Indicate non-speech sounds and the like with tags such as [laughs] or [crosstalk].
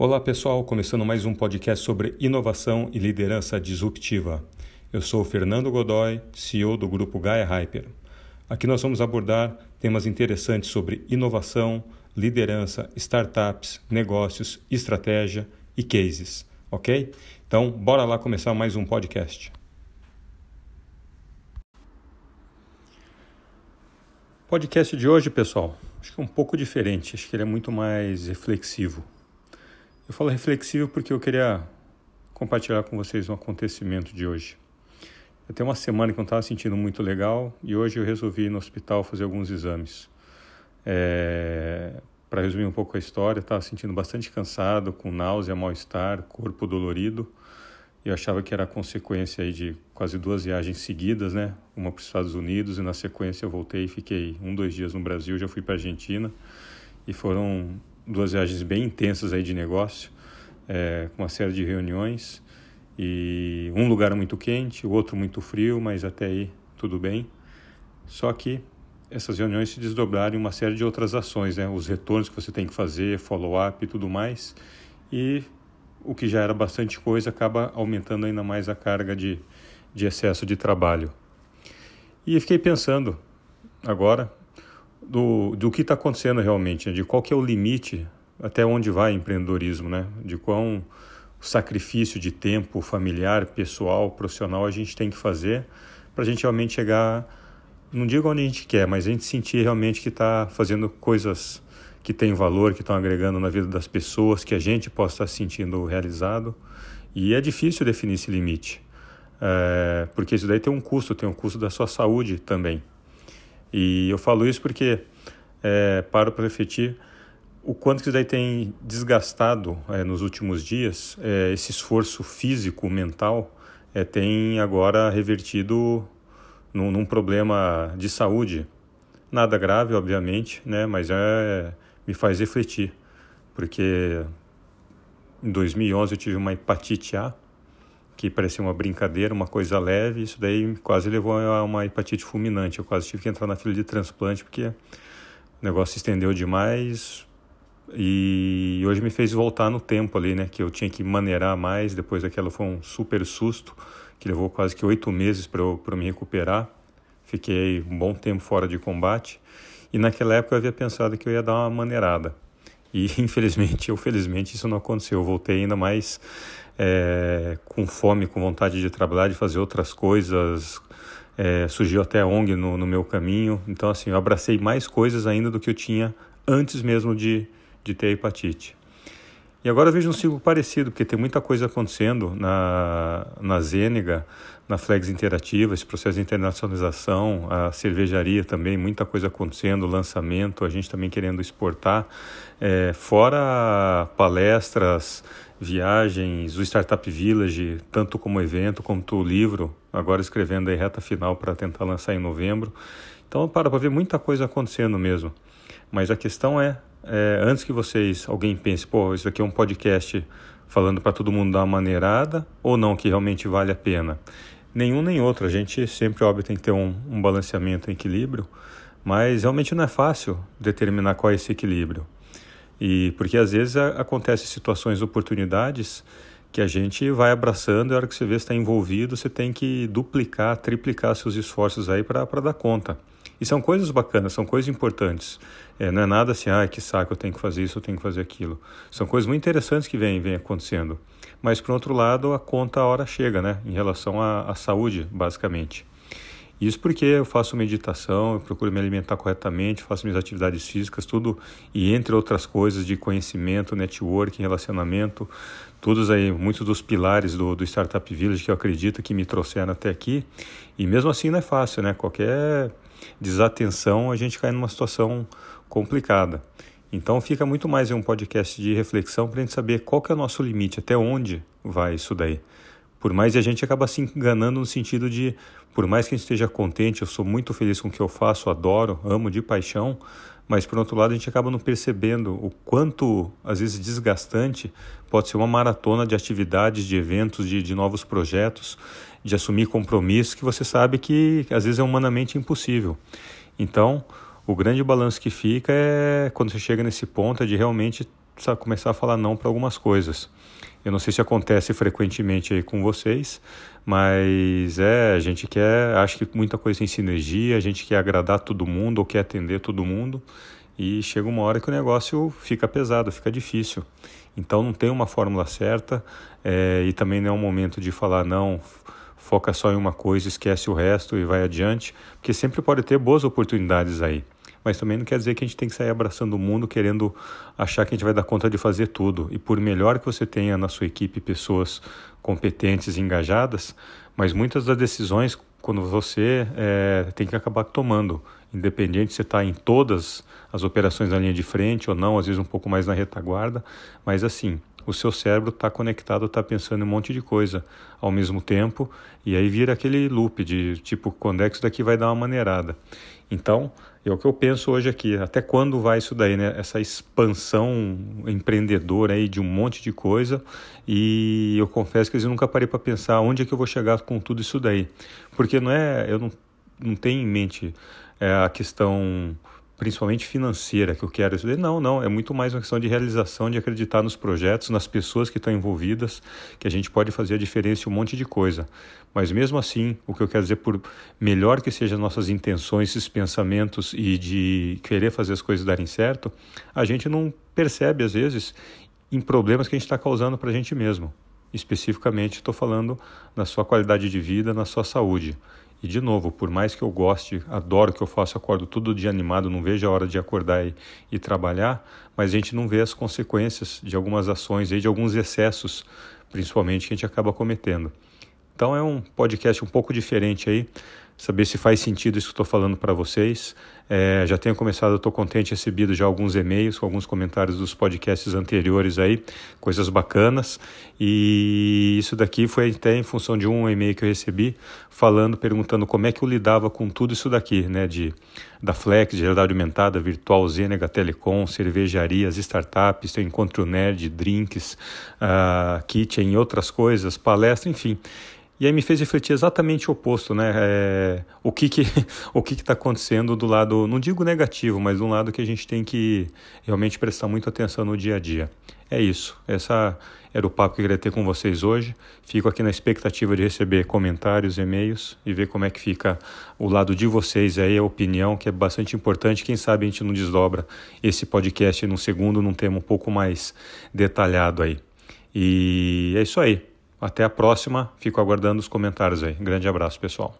Olá pessoal, começando mais um podcast sobre inovação e liderança disruptiva. Eu sou Fernando Godoy, CEO do grupo Gaia Hyper. Aqui nós vamos abordar temas interessantes sobre inovação, liderança, startups, negócios, estratégia e cases, ok? Então, bora lá começar mais um podcast. Podcast de hoje, pessoal, acho que é um pouco diferente, acho que ele é muito mais reflexivo. Eu falo reflexivo porque eu queria compartilhar com vocês um acontecimento de hoje. Eu tenho uma semana que eu não estava sentindo muito legal e hoje eu resolvi ir no hospital fazer alguns exames. É... Para resumir um pouco a história, estava sentindo bastante cansado, com náusea, mal-estar, corpo dolorido. Eu achava que era consequência aí de quase duas viagens seguidas, né? Uma para os Estados Unidos e na sequência eu voltei e fiquei um, dois dias no Brasil, já fui para a Argentina e foram duas viagens bem intensas aí de negócio, é, com uma série de reuniões e um lugar muito quente, o outro muito frio, mas até aí tudo bem. Só que essas reuniões se desdobraram em uma série de outras ações, né? Os retornos que você tem que fazer, follow-up e tudo mais. E o que já era bastante coisa acaba aumentando ainda mais a carga de, de excesso de trabalho. E fiquei pensando agora do, do que está acontecendo realmente, né? de qual que é o limite, até onde vai empreendedorismo, né? de quão sacrifício de tempo familiar, pessoal, profissional a gente tem que fazer para a gente realmente chegar, não digo onde a gente quer, mas a gente sentir realmente que está fazendo coisas que têm valor, que estão agregando na vida das pessoas, que a gente possa estar se sentindo realizado. E é difícil definir esse limite, é, porque isso daí tem um custo, tem um custo da sua saúde também. E eu falo isso porque é, paro para refletir o quanto que isso daí tem desgastado é, nos últimos dias, é, esse esforço físico, mental, é, tem agora revertido num, num, problema de saúde. Nada grave, obviamente, né, mas é, me faz refletir, porque em 2011 eu tive uma hepatite A, que parecia uma brincadeira, uma coisa leve, isso daí quase levou a uma hepatite fulminante. Eu quase tive que entrar na fila de transplante porque o negócio se estendeu demais e hoje me fez voltar no tempo ali, né? Que eu tinha que maneirar mais, depois daquela foi um super susto, que levou quase que oito meses para eu, eu me recuperar. Fiquei um bom tempo fora de combate e naquela época eu havia pensado que eu ia dar uma maneirada. E [laughs] infelizmente, ou felizmente, isso não aconteceu. Eu voltei ainda mais é, com fome, com vontade de trabalhar, de fazer outras coisas. É, surgiu até a ONG no, no, meu caminho. Então, assim, eu abracei mais coisas ainda do que eu tinha antes mesmo de, de ter hepatite. E agora eu vejo um ciclo parecido, porque tem muita coisa acontecendo na, na Zênega, na Flex Interativa, esse processo de internacionalização, a cervejaria também, muita coisa acontecendo, lançamento, a gente também querendo exportar, é, fora palestras, viagens, o Startup Village, tanto como evento quanto o livro, agora escrevendo aí reta final para tentar lançar em novembro. Então para para ver muita coisa acontecendo mesmo. Mas a questão é, é, antes que vocês, alguém pense, pô, isso aqui é um podcast falando para todo mundo dar uma maneirada ou não, que realmente vale a pena. Nenhum nem outro, a gente sempre, óbvio, tem que ter um, um balanceamento, um equilíbrio, mas realmente não é fácil determinar qual é esse equilíbrio. E porque às vezes acontecem situações, oportunidades que a gente vai abraçando e a hora que você vê está envolvido, você tem que duplicar, triplicar seus esforços aí para dar conta. E são coisas bacanas, são coisas importantes. É, não é nada assim, ah, que saco, eu tenho que fazer isso, eu tenho que fazer aquilo. São coisas muito interessantes que vêm, vêm acontecendo. Mas, por outro lado, a conta a hora chega, né? Em relação à, à saúde, basicamente. Isso porque eu faço meditação, eu procuro me alimentar corretamente, faço minhas atividades físicas, tudo, e entre outras coisas de conhecimento, networking, relacionamento, todos aí, muitos dos pilares do, do Startup Village que eu acredito que me trouxeram até aqui. E mesmo assim não é fácil, né? Qualquer desatenção a gente cai numa situação complicada. Então fica muito mais um podcast de reflexão para a gente saber qual que é o nosso limite, até onde vai isso daí. Por mais a gente acaba se enganando no sentido de, por mais que a gente esteja contente, eu sou muito feliz com o que eu faço, adoro, amo de paixão, mas por outro lado a gente acaba não percebendo o quanto, às vezes, desgastante pode ser uma maratona de atividades, de eventos, de, de novos projetos, de assumir compromissos que você sabe que às vezes é humanamente impossível. Então, o grande balanço que fica é quando você chega nesse ponto é de realmente começar a falar não para algumas coisas. Eu não sei se acontece frequentemente aí com vocês, mas é, a gente quer, acho que muita coisa tem sinergia, a gente quer agradar todo mundo ou quer atender todo mundo e chega uma hora que o negócio fica pesado, fica difícil. Então não tem uma fórmula certa é, e também não é um momento de falar não, foca só em uma coisa, esquece o resto e vai adiante, porque sempre pode ter boas oportunidades aí. Mas também não quer dizer que a gente tem que sair abraçando o mundo querendo achar que a gente vai dar conta de fazer tudo. E por melhor que você tenha na sua equipe pessoas competentes e engajadas, mas muitas das decisões quando você é, tem que acabar tomando, independente se está em todas as operações na linha de frente ou não, às vezes um pouco mais na retaguarda, mas assim, o seu cérebro está conectado, está pensando em um monte de coisa ao mesmo tempo, e aí vira aquele loop de tipo, quando é que isso daqui vai dar uma maneirada? Então, é o que eu penso hoje aqui, até quando vai isso daí, né? Essa expansão empreendedora aí de um monte de coisa, e eu confesso que eu nunca parei para pensar onde é que eu vou chegar com tudo isso daí. Porque não é, eu não, não tenho em mente é, a questão principalmente financeira que eu quero dizer não não é muito mais uma questão de realização de acreditar nos projetos nas pessoas que estão envolvidas que a gente pode fazer a diferença em um monte de coisa. Mas mesmo assim o que eu quero dizer por melhor que sejam nossas intenções esses pensamentos e de querer fazer as coisas darem certo a gente não percebe às vezes em problemas que a gente está causando para a gente mesmo. Especificamente estou falando na sua qualidade de vida na sua saúde e de novo, por mais que eu goste, adoro que eu faço, acordo todo dia animado, não vejo a hora de acordar e, e trabalhar, mas a gente não vê as consequências de algumas ações e de alguns excessos, principalmente que a gente acaba cometendo. Então é um podcast um pouco diferente aí, saber se faz sentido isso que estou falando para vocês. É, já tenho começado, estou contente, recebido já alguns e-mails com alguns comentários dos podcasts anteriores aí, coisas bacanas. E isso daqui foi até em função de um e-mail que eu recebi, falando, perguntando como é que eu lidava com tudo isso daqui, né, de da Flex, de realidade aumentada, virtual, Zenega, Telecom, cervejarias, startups, encontro nerd, drinks, uh, kitchen e outras coisas, palestra, enfim. E aí me fez refletir exatamente o oposto, né? É, o que que [laughs] o que está acontecendo do lado, não digo negativo, mas um lado que a gente tem que realmente prestar muita atenção no dia a dia. É isso. Essa era o papo que eu queria ter com vocês hoje. Fico aqui na expectativa de receber comentários, e-mails e ver como é que fica o lado de vocês aí, a opinião, que é bastante importante. Quem sabe a gente não desdobra esse podcast num segundo, num tema um pouco mais detalhado aí. E é isso aí. Até a próxima. Fico aguardando os comentários aí. Grande abraço, pessoal.